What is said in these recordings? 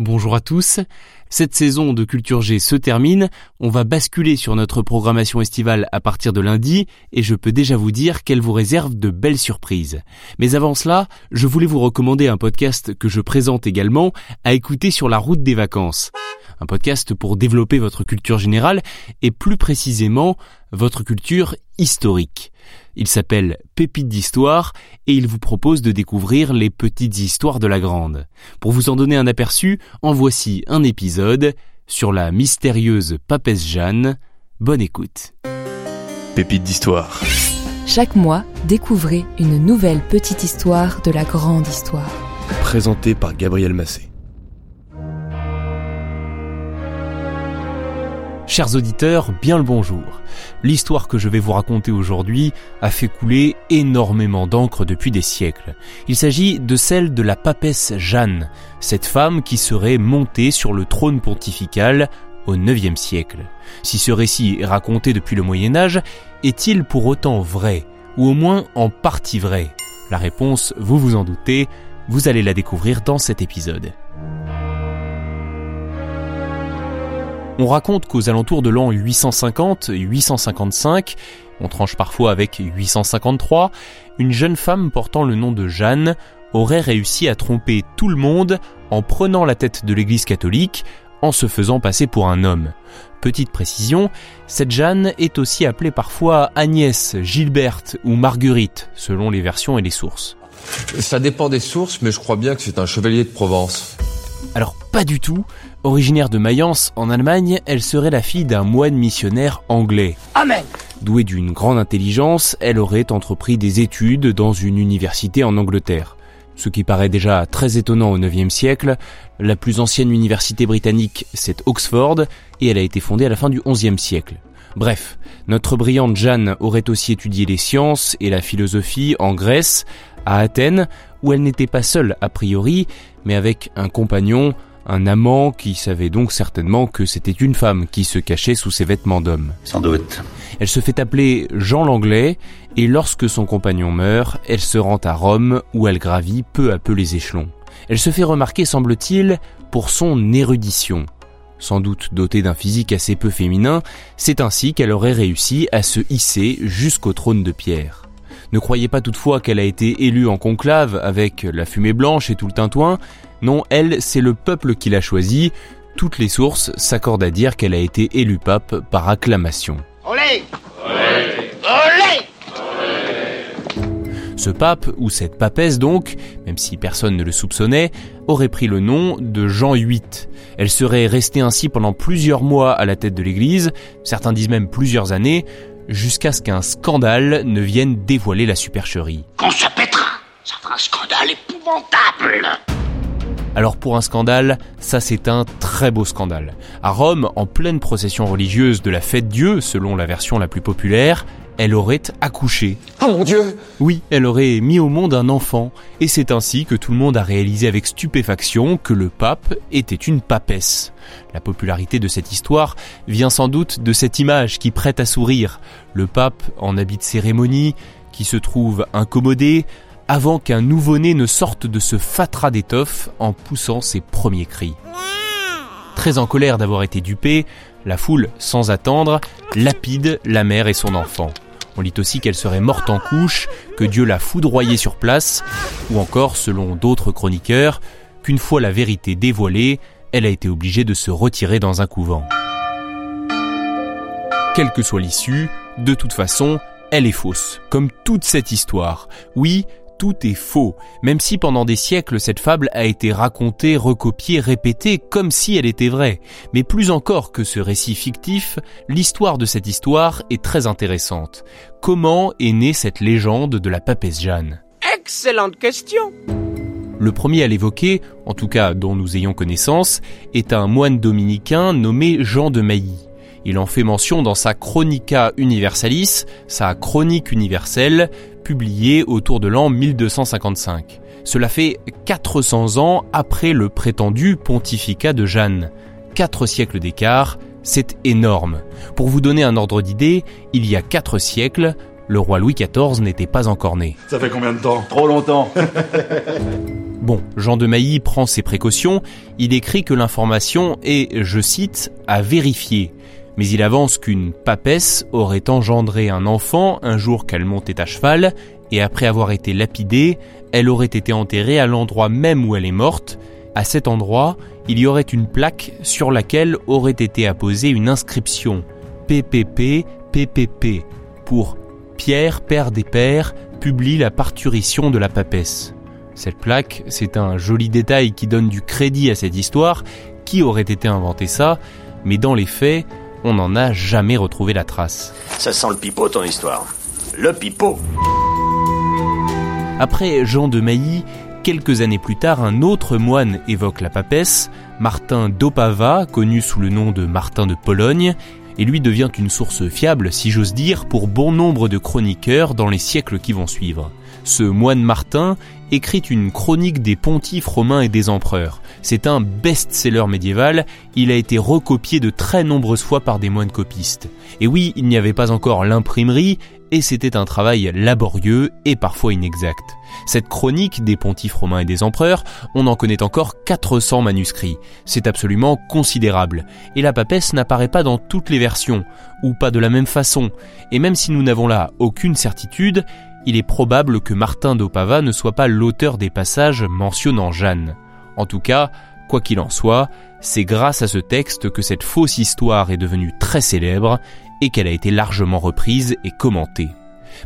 Bonjour à tous. Cette saison de Culture G se termine. On va basculer sur notre programmation estivale à partir de lundi et je peux déjà vous dire qu'elle vous réserve de belles surprises. Mais avant cela, je voulais vous recommander un podcast que je présente également à écouter sur la route des vacances. Un podcast pour développer votre culture générale et plus précisément votre culture historique. Il s'appelle Pépite d'histoire et il vous propose de découvrir les petites histoires de la grande. Pour vous en donner un aperçu, en voici un épisode sur la mystérieuse papesse Jeanne. Bonne écoute. Pépite d'histoire. Chaque mois, découvrez une nouvelle petite histoire de la grande histoire. Présenté par Gabriel Massé. Chers auditeurs, bien le bonjour. L'histoire que je vais vous raconter aujourd'hui a fait couler énormément d'encre depuis des siècles. Il s'agit de celle de la papesse Jeanne, cette femme qui serait montée sur le trône pontifical au IXe siècle. Si ce récit est raconté depuis le Moyen Âge, est-il pour autant vrai, ou au moins en partie vrai? La réponse, vous vous en doutez, vous allez la découvrir dans cet épisode. On raconte qu'aux alentours de l'an 850-855, on tranche parfois avec 853, une jeune femme portant le nom de Jeanne aurait réussi à tromper tout le monde en prenant la tête de l'église catholique en se faisant passer pour un homme. Petite précision, cette Jeanne est aussi appelée parfois Agnès, Gilberte ou Marguerite, selon les versions et les sources. Ça dépend des sources, mais je crois bien que c'est un chevalier de Provence. Alors pas du tout, Originaire de Mayence, en Allemagne, elle serait la fille d'un moine missionnaire anglais. Amen. Douée d'une grande intelligence, elle aurait entrepris des études dans une université en Angleterre. Ce qui paraît déjà très étonnant au IXe siècle, la plus ancienne université britannique, c'est Oxford, et elle a été fondée à la fin du XIe siècle. Bref, notre brillante Jeanne aurait aussi étudié les sciences et la philosophie en Grèce, à Athènes, où elle n'était pas seule a priori, mais avec un compagnon, un amant qui savait donc certainement que c'était une femme qui se cachait sous ses vêtements d'homme. Sans doute. Elle se fait appeler Jean l'Anglais et lorsque son compagnon meurt, elle se rend à Rome où elle gravit peu à peu les échelons. Elle se fait remarquer, semble-t-il, pour son érudition. Sans doute dotée d'un physique assez peu féminin, c'est ainsi qu'elle aurait réussi à se hisser jusqu'au trône de pierre. Ne croyez pas toutefois qu'elle a été élue en conclave avec la fumée blanche et tout le tintouin, non, elle, c'est le peuple qui l'a choisie. Toutes les sources s'accordent à dire qu'elle a été élue pape par acclamation. Olé! Olé! Ce pape, ou cette papesse donc, même si personne ne le soupçonnait, aurait pris le nom de Jean VIII. Elle serait restée ainsi pendant plusieurs mois à la tête de l'Église, certains disent même plusieurs années, jusqu'à ce qu'un scandale ne vienne dévoiler la supercherie. Qu'on se pètera Ça fera un scandale épouvantable alors pour un scandale, ça c'est un très beau scandale. À Rome, en pleine procession religieuse de la fête Dieu, selon la version la plus populaire, elle aurait accouché. Oh mon Dieu Oui, elle aurait mis au monde un enfant, et c'est ainsi que tout le monde a réalisé avec stupéfaction que le pape était une papesse. La popularité de cette histoire vient sans doute de cette image qui prête à sourire. Le pape en habit de cérémonie, qui se trouve incommodé, avant qu'un nouveau-né ne sorte de ce fatras d'étoffe en poussant ses premiers cris. Très en colère d'avoir été dupée, la foule, sans attendre, lapide la mère et son enfant. On lit aussi qu'elle serait morte en couche, que Dieu l'a foudroyée sur place, ou encore, selon d'autres chroniqueurs, qu'une fois la vérité dévoilée, elle a été obligée de se retirer dans un couvent. Quelle que soit l'issue, de toute façon, elle est fausse, comme toute cette histoire. Oui, tout est faux, même si pendant des siècles cette fable a été racontée, recopiée, répétée comme si elle était vraie. Mais plus encore que ce récit fictif, l'histoire de cette histoire est très intéressante. Comment est née cette légende de la papesse Jeanne? Excellente question le premier à l'évoquer, en tout cas dont nous ayons connaissance, est un moine dominicain nommé Jean de Mailly. Il en fait mention dans sa Chronica Universalis, sa chronique universelle, publiée autour de l'an 1255. Cela fait 400 ans après le prétendu pontificat de Jeanne. Quatre siècles d'écart, c'est énorme. Pour vous donner un ordre d'idée, il y a quatre siècles, le roi Louis XIV n'était pas encore né. Ça fait combien de temps? Trop longtemps Bon, Jean de Mailly prend ses précautions, il écrit que l'information est, je cite, à vérifier. Mais il avance qu'une papesse aurait engendré un enfant un jour qu'elle montait à cheval, et après avoir été lapidée, elle aurait été enterrée à l'endroit même où elle est morte. À cet endroit, il y aurait une plaque sur laquelle aurait été apposée une inscription PPP PPP pour Pierre, père des pères, publie la parturition de la papesse. Cette plaque, c'est un joli détail qui donne du crédit à cette histoire. Qui aurait été inventé ça Mais dans les faits, on n'en a jamais retrouvé la trace. Ça sent le pipeau ton histoire. Le pipeau Après Jean de Mailly, quelques années plus tard, un autre moine évoque la papesse, Martin d'Opava, connu sous le nom de Martin de Pologne, et lui devient une source fiable, si j'ose dire, pour bon nombre de chroniqueurs dans les siècles qui vont suivre. Ce moine Martin écrit une chronique des pontifes romains et des empereurs. C'est un best-seller médiéval, il a été recopié de très nombreuses fois par des moines copistes. Et oui, il n'y avait pas encore l'imprimerie, et c'était un travail laborieux et parfois inexact. Cette chronique des pontifes romains et des empereurs, on en connaît encore 400 manuscrits. C'est absolument considérable. Et la papesse n'apparaît pas dans toutes les versions, ou pas de la même façon. Et même si nous n'avons là aucune certitude, il est probable que Martin d'Opava ne soit pas l'auteur des passages mentionnant Jeanne. En tout cas, quoi qu'il en soit, c'est grâce à ce texte que cette fausse histoire est devenue très célèbre et qu'elle a été largement reprise et commentée.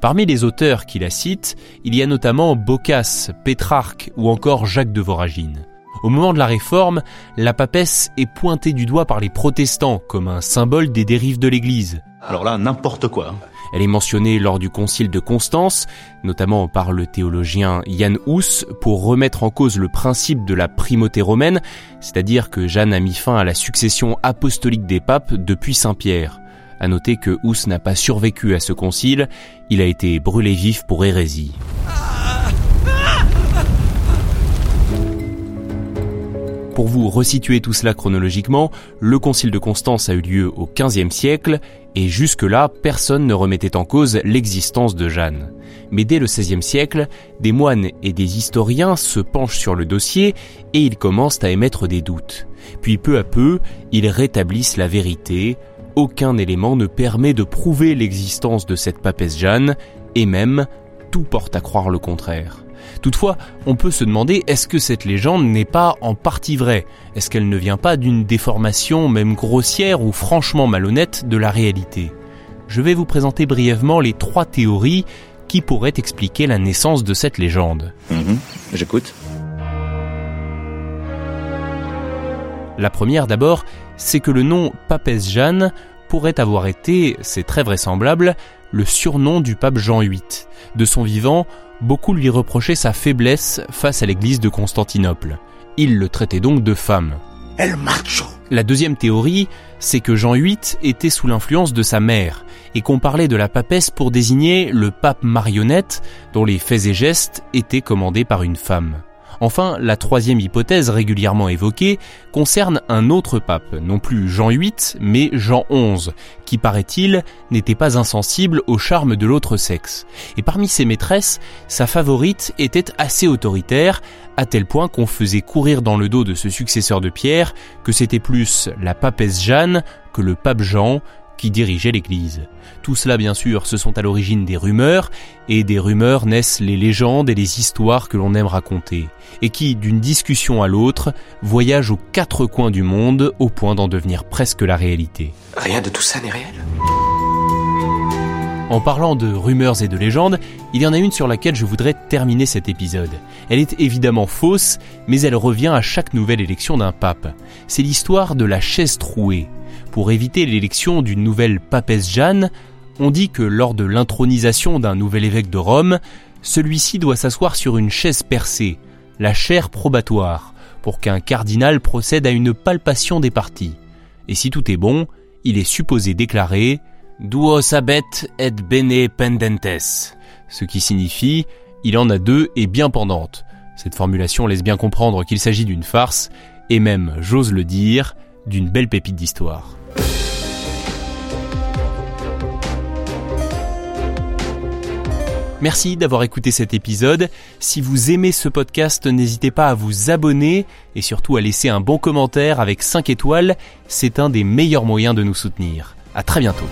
Parmi les auteurs qui la citent, il y a notamment Boccace, Pétrarque ou encore Jacques de Voragine. Au moment de la Réforme, la papesse est pointée du doigt par les protestants comme un symbole des dérives de l'Église. Alors là, n'importe quoi. Elle est mentionnée lors du concile de Constance, notamment par le théologien Jan Hus, pour remettre en cause le principe de la primauté romaine, c'est-à-dire que Jeanne a mis fin à la succession apostolique des papes depuis Saint-Pierre. À noter que Hus n'a pas survécu à ce concile, il a été brûlé vif pour hérésie. Pour vous resituer tout cela chronologiquement, le concile de Constance a eu lieu au XVe siècle, et jusque-là, personne ne remettait en cause l'existence de Jeanne. Mais dès le XVIe siècle, des moines et des historiens se penchent sur le dossier et ils commencent à émettre des doutes. Puis peu à peu, ils rétablissent la vérité. Aucun élément ne permet de prouver l'existence de cette papesse Jeanne, et même, tout porte à croire le contraire. Toutefois, on peut se demander est-ce que cette légende n'est pas en partie vraie? Est-ce qu'elle ne vient pas d'une déformation même grossière ou franchement malhonnête de la réalité? Je vais vous présenter brièvement les trois théories qui pourraient expliquer la naissance de cette légende. Mhm, J'écoute. La première d'abord, c'est que le nom Papesse Jeanne pourrait avoir été, c'est très vraisemblable, le surnom du pape Jean VIII. De son vivant, beaucoup lui reprochaient sa faiblesse face à l'église de Constantinople. Il le traitait donc de femme. El macho. La deuxième théorie, c'est que Jean VIII était sous l'influence de sa mère, et qu'on parlait de la papesse pour désigner le pape marionnette dont les faits et gestes étaient commandés par une femme. Enfin, la troisième hypothèse régulièrement évoquée concerne un autre pape, non plus Jean VIII, mais Jean XI, qui paraît-il n'était pas insensible au charme de l'autre sexe. Et parmi ses maîtresses, sa favorite était assez autoritaire, à tel point qu'on faisait courir dans le dos de ce successeur de Pierre que c'était plus la papesse Jeanne que le pape Jean, qui dirigeait l'Église. Tout cela, bien sûr, ce sont à l'origine des rumeurs, et des rumeurs naissent les légendes et les histoires que l'on aime raconter, et qui, d'une discussion à l'autre, voyagent aux quatre coins du monde au point d'en devenir presque la réalité. Rien de tout ça n'est réel. En parlant de rumeurs et de légendes, il y en a une sur laquelle je voudrais terminer cet épisode. Elle est évidemment fausse, mais elle revient à chaque nouvelle élection d'un pape. C'est l'histoire de la chaise trouée. Pour éviter l'élection d'une nouvelle papesse Jeanne, on dit que lors de l'intronisation d'un nouvel évêque de Rome, celui-ci doit s'asseoir sur une chaise percée, la chaire probatoire, pour qu'un cardinal procède à une palpation des parties. Et si tout est bon, il est supposé déclarer Duo sabet et bene pendentes, ce qui signifie il en a deux et bien pendantes. Cette formulation laisse bien comprendre qu'il s'agit d'une farce, et même, j'ose le dire, d'une belle pépite d'histoire. Merci d'avoir écouté cet épisode. Si vous aimez ce podcast, n'hésitez pas à vous abonner et surtout à laisser un bon commentaire avec 5 étoiles. C'est un des meilleurs moyens de nous soutenir. À très bientôt.